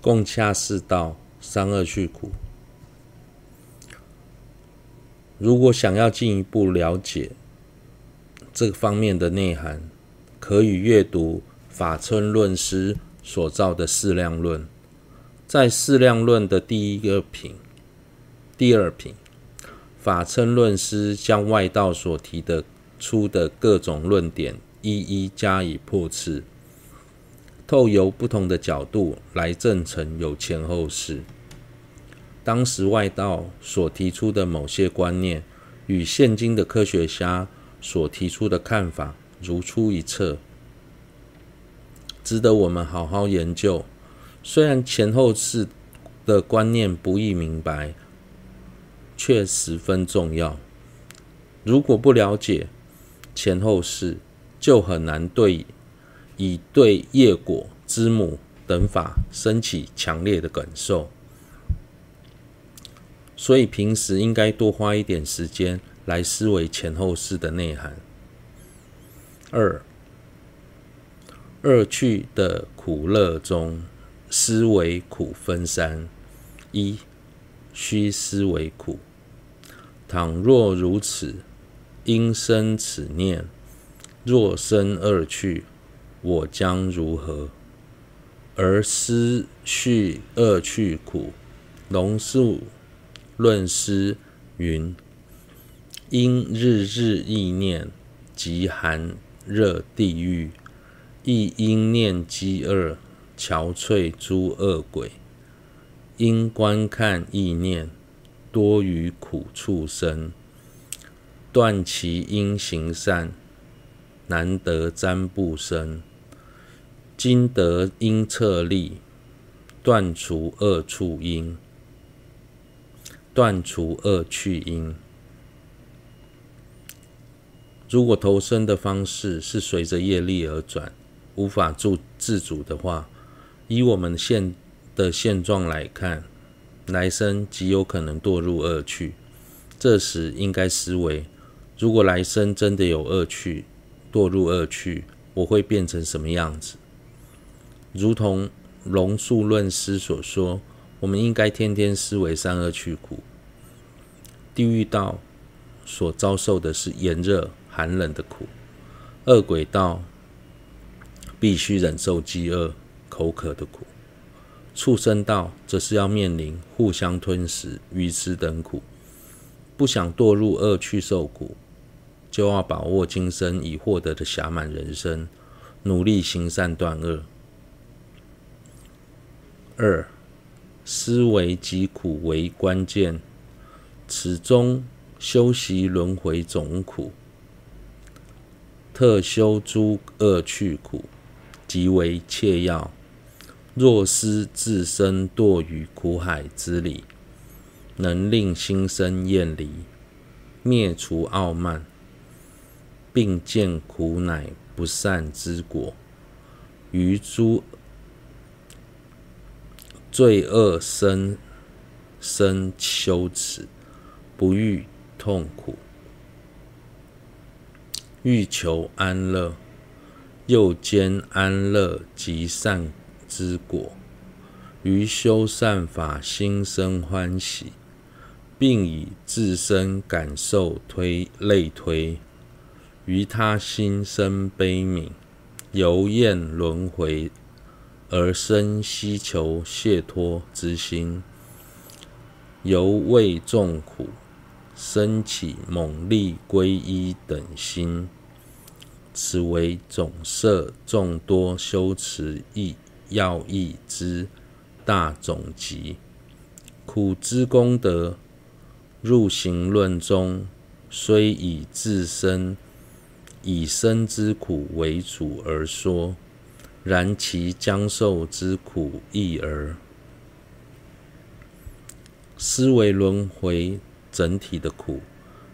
共恰四道，三恶趣苦。如果想要进一步了解这方面的内涵，可以阅读法称论师所造的《释量论》。在《释量论》的第一个品、第二品，法称论师将外道所提的出的各种论点一一加以破斥，透由不同的角度来证成有前后世。当时外道所提出的某些观念，与现今的科学家所提出的看法如出一辙，值得我们好好研究。虽然前后世的观念不易明白，却十分重要。如果不了解前后世，就很难对以对业果、知母等法生起强烈的感受。所以平时应该多花一点时间来思维前后世的内涵。二，恶趣的苦乐中，思维苦分三：一，须思维苦。倘若如此，因生此念：若生恶趣，我将如何？而思绪恶趣苦，龙树。论师云：因日日忆念极寒热地狱，亦因念饥饿憔悴诸恶鬼，因观看意念多于苦畜生，断其因行善，难得瞻部身。今得因策力，断除恶处因。断除恶趣因。如果投生的方式是随着业力而转，无法自自主的话，以我们现的现状来看，来生极有可能堕入恶趣。这时应该思维：如果来生真的有恶趣，堕入恶趣，我会变成什么样子？如同龙树论师所说。我们应该天天思维善恶去苦。地狱道所遭受的是炎热、寒冷的苦；恶鬼道必须忍受饥饿、口渴的苦；畜生道则是要面临互相吞食、愚痴等苦。不想堕入恶趣受苦，就要把握今生已获得的暇满人生，努力行善断恶。二。思维疾苦为关键，此中修习轮回总苦，特修诸恶趣苦，即为切要。若思自身堕于苦海之理，能令心生厌离，灭除傲慢，并见苦乃不善之果，于诸。罪恶深深羞耻，不欲痛苦，欲求安乐，又兼安乐及善之果，于修善法心生欢喜，并以自身感受推类推，于他心生悲悯，由厌轮回。而生希求解脱之心，犹畏众苦，生起猛力皈依等心，此为总摄众多修持意要义之大总集。苦之功德，入行论中虽以自身以生之苦为主而说。然其将受之苦亦而，思维轮回整体的苦，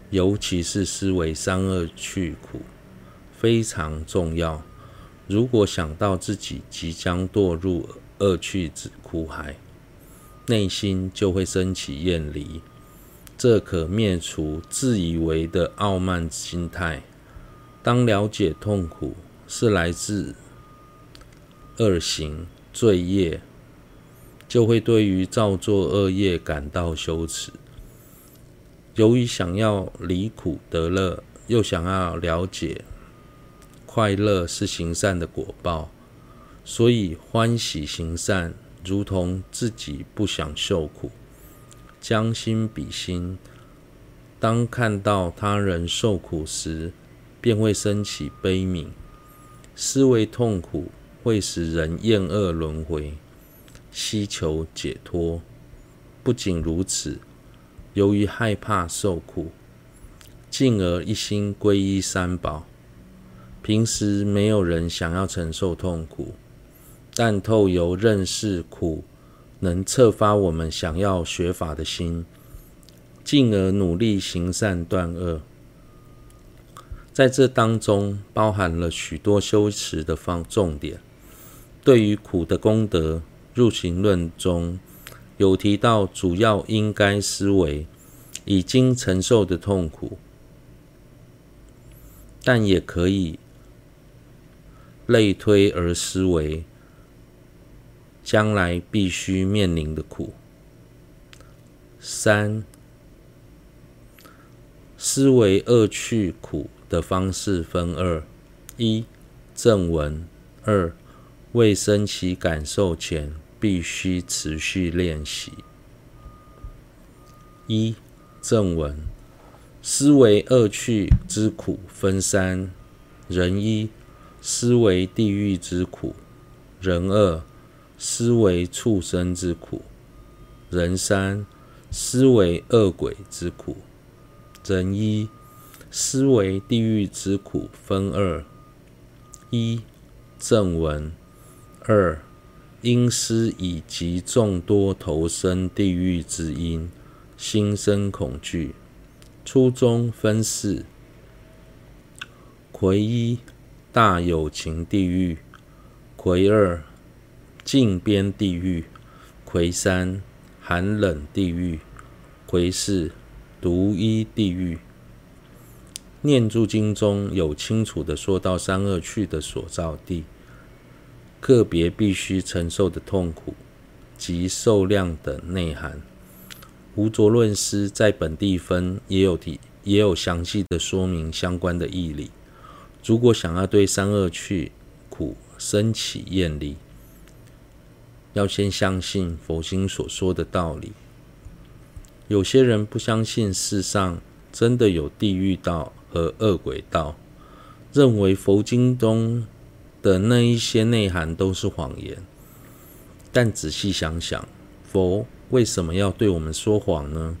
尤其是思维三恶趣苦，非常重要。如果想到自己即将堕入恶趣之苦海，内心就会升起厌离，这可灭除自以为的傲慢心态。当了解痛苦是来自。恶行罪业，就会对于造作恶业感到羞耻。由于想要离苦得乐，又想要了解快乐是行善的果报，所以欢喜行善，如同自己不想受苦。将心比心，当看到他人受苦时，便会升起悲悯，思维痛苦会使人厌恶轮回。希求解脱。不仅如此，由于害怕受苦，进而一心皈依三宝。平时没有人想要承受痛苦，但透由认识苦，能策发我们想要学法的心，进而努力行善断恶。在这当中包含了许多修持的方重点，对于苦的功德。入行论中有提到，主要应该思维已经承受的痛苦，但也可以类推而思维将来必须面临的苦。三、思维恶趣苦的方式分二：一、正文；二、未升起感受前。必须持续练习。一、正文，思维恶趣之苦分三：人一，思维地狱之苦；人二，思维畜生之苦；人三，思维饿鬼之苦。人一，思维地狱之苦分二：一、正文；二、因思已极众多投生地狱之因，心生恐惧。初中分四：癸一大有情地狱，癸二近边地狱，癸三寒冷地狱，癸四独一地狱。念住经中有清楚的说到三恶趣的所造地。个别必须承受的痛苦及受量等内涵，吴浊论师在本地分也有提，也有详细的说明相关的义理。如果想要对三恶趣苦生起厌离，要先相信佛经所说的道理。有些人不相信世上真的有地狱道和饿鬼道，认为佛经中的那一些内涵都是谎言，但仔细想想，佛为什么要对我们说谎呢？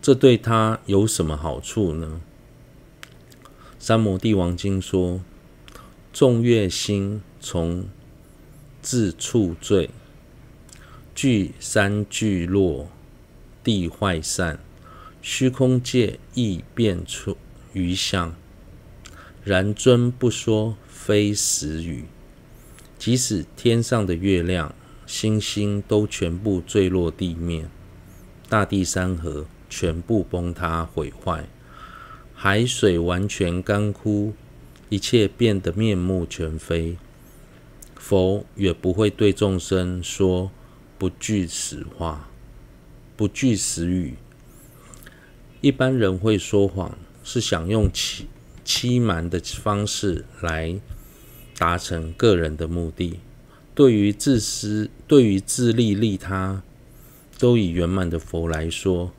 这对他有什么好处呢？三摩地王经说：众乐心从自处罪，聚三聚落，地坏散，虚空界亦变出余相。然尊不说。非实语，即使天上的月亮、星星都全部坠落地面，大地山河全部崩塌毁坏，海水完全干枯，一切变得面目全非，佛也不会对众生说不具实话、不具实语。一般人会说谎，是想用欺欺瞒的方式来。达成个人的目的，对于自私、对于自利利他，都以圆满的佛来说，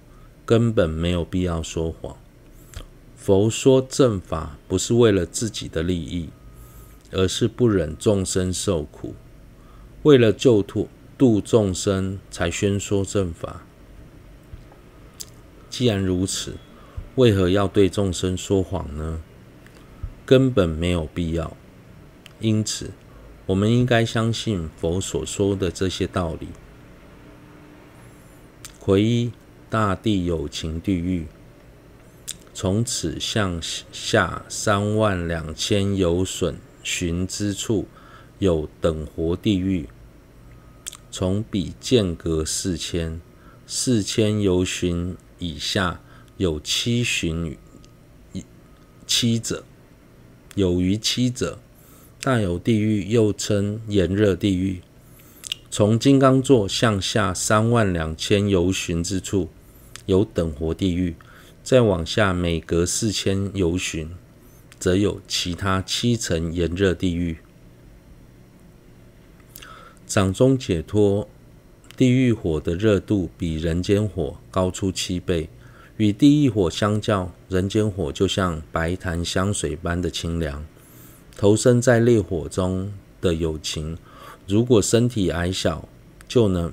根本没有必要说谎。佛说正法不是为了自己的利益，而是不忍众生受苦，为了救度度众生才宣说正法。既然如此，为何要对众生说谎呢？根本没有必要。因此，我们应该相信佛所说的这些道理。回一，大地有情地狱，从此向下三万两千有损寻之处，有等活地狱。从彼间隔四千，四千由旬以下有七旬七者，有余七者。大有地狱又称炎热地狱，从金刚座向下三万两千由旬之处，有等活地狱；再往下每隔四千由旬，则有其他七层炎热地狱。掌中解脱地狱火的热度比人间火高出七倍，与地狱火相较，人间火就像白檀香水般的清凉。投身在烈火中的友情，如果身体矮小，就能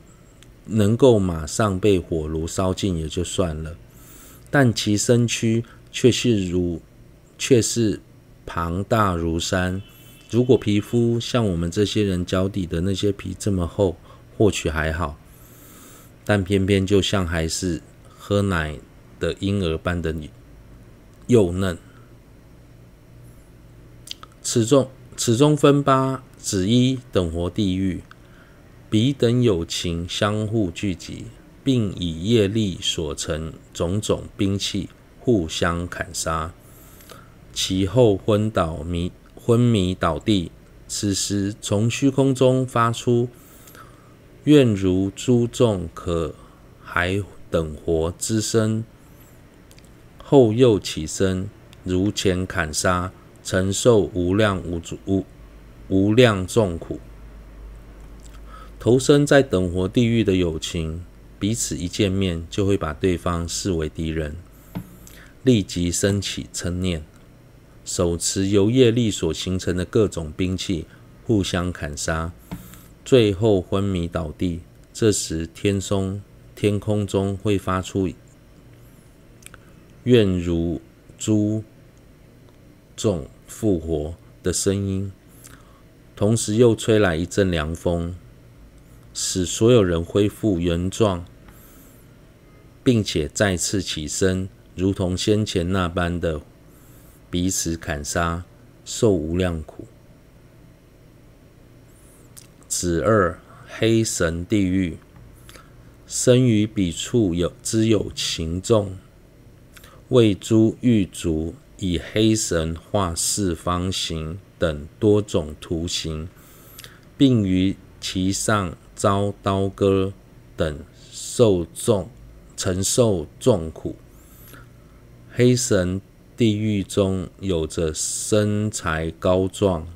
能够马上被火炉烧尽也就算了，但其身躯却是如却是庞大如山。如果皮肤像我们这些人脚底的那些皮这么厚，或许还好，但偏偏就像还是喝奶的婴儿般的幼嫩。此中此中分八：子一等活地狱，彼等有情相互聚集，并以业力所成种种兵器互相砍杀，其后昏倒迷。昏迷倒地，此时从虚空中发出“愿如诸众可还等活”之声，后又起身，如前砍杀，承受无量无无无量重苦。投身在等活地狱的友情，彼此一见面就会把对方视为敌人，立即升起嗔念。手持由业力所形成的各种兵器，互相砍杀，最后昏迷倒地。这时天松天空中会发出“愿如诸众复活”的声音，同时又吹来一阵凉风，使所有人恢复原状，并且再次起身，如同先前那般的。彼此砍杀，受无量苦。子二黑神地狱，生于彼处有之有情众，为诸狱卒以黑绳画四方形等多种图形，并于其上遭刀割等受重承受重苦。黑神。地狱中有着身材高壮、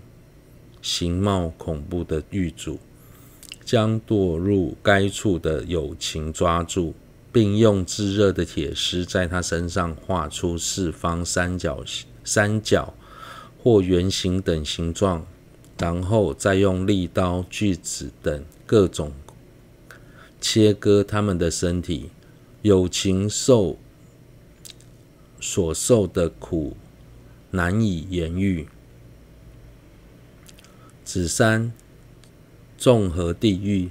形貌恐怖的狱卒，将堕入该处的有情抓住，并用炙热的铁丝在他身上画出四方、三角、三角或圆形等形状，然后再用利刀、锯子等各种切割他们的身体。有情受。所受的苦难以言喻。子三纵合地狱，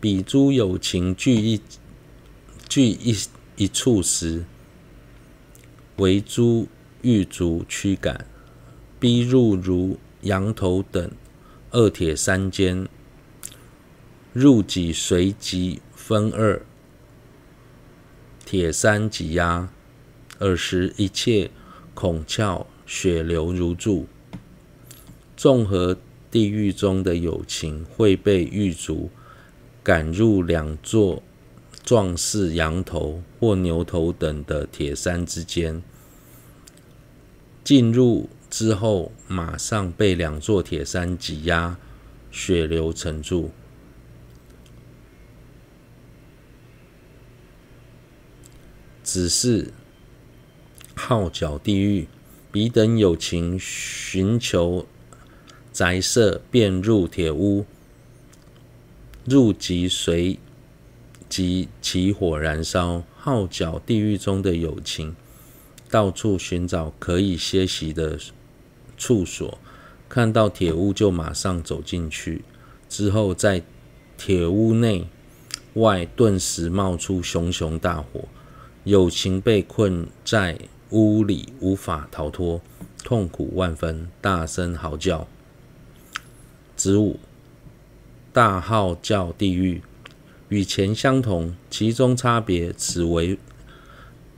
彼诸有情聚一聚一一处时，为诸狱卒驱赶，逼入如羊头等二铁山间，入己随即分二，铁山挤压。尔时，一切孔窍血流如注。众合地狱中的友情会被狱卒赶入两座状似羊头或牛头等的铁山之间。进入之后，马上被两座铁山挤压，血流成注。只是。号角地狱，彼等有情寻求宅舍，便入铁屋，入即随即起火燃烧。号角地狱中的友情，到处寻找可以歇息的处所，看到铁屋就马上走进去。之后在铁屋内外顿时冒出熊熊大火，友情被困在。屋里无法逃脱，痛苦万分，大声嚎叫。子午大号叫地狱，与前相同，其中差别，此为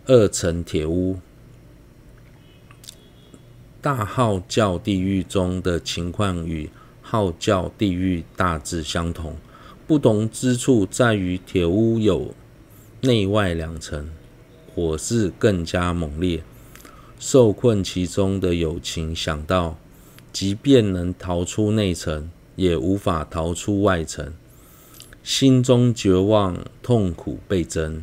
二层铁屋。大号教地狱中的情况与号教地狱大致相同，不同之处在于铁屋有内外两层，火势更加猛烈。受困其中的友情想到，即便能逃出内层，也无法逃出外层，心中绝望，痛苦倍增。